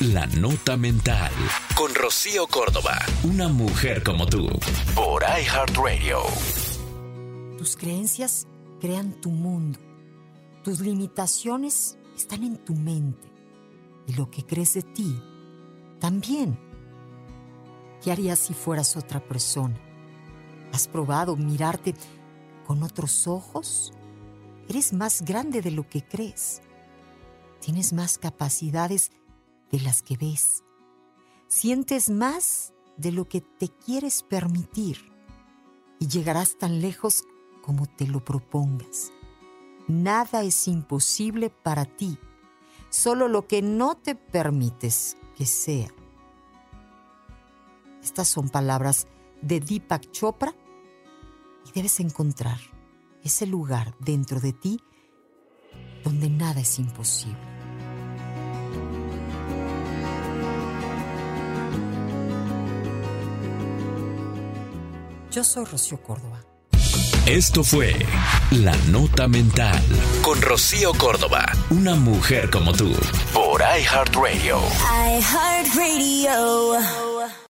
La Nota Mental. Con Rocío Córdoba. Una mujer como tú. Por iHeartRadio. Tus creencias crean tu mundo. Tus limitaciones están en tu mente. Y lo que crees de ti también. ¿Qué harías si fueras otra persona? ¿Has probado mirarte con otros ojos? Eres más grande de lo que crees. Tienes más capacidades de las que ves. Sientes más de lo que te quieres permitir y llegarás tan lejos como te lo propongas. Nada es imposible para ti, solo lo que no te permites que sea. Estas son palabras de Deepak Chopra y debes encontrar ese lugar dentro de ti donde nada es imposible. Yo soy Rocío Córdoba. Esto fue La Nota Mental con Rocío Córdoba, una mujer como tú, por iHeartRadio. iHeartRadio.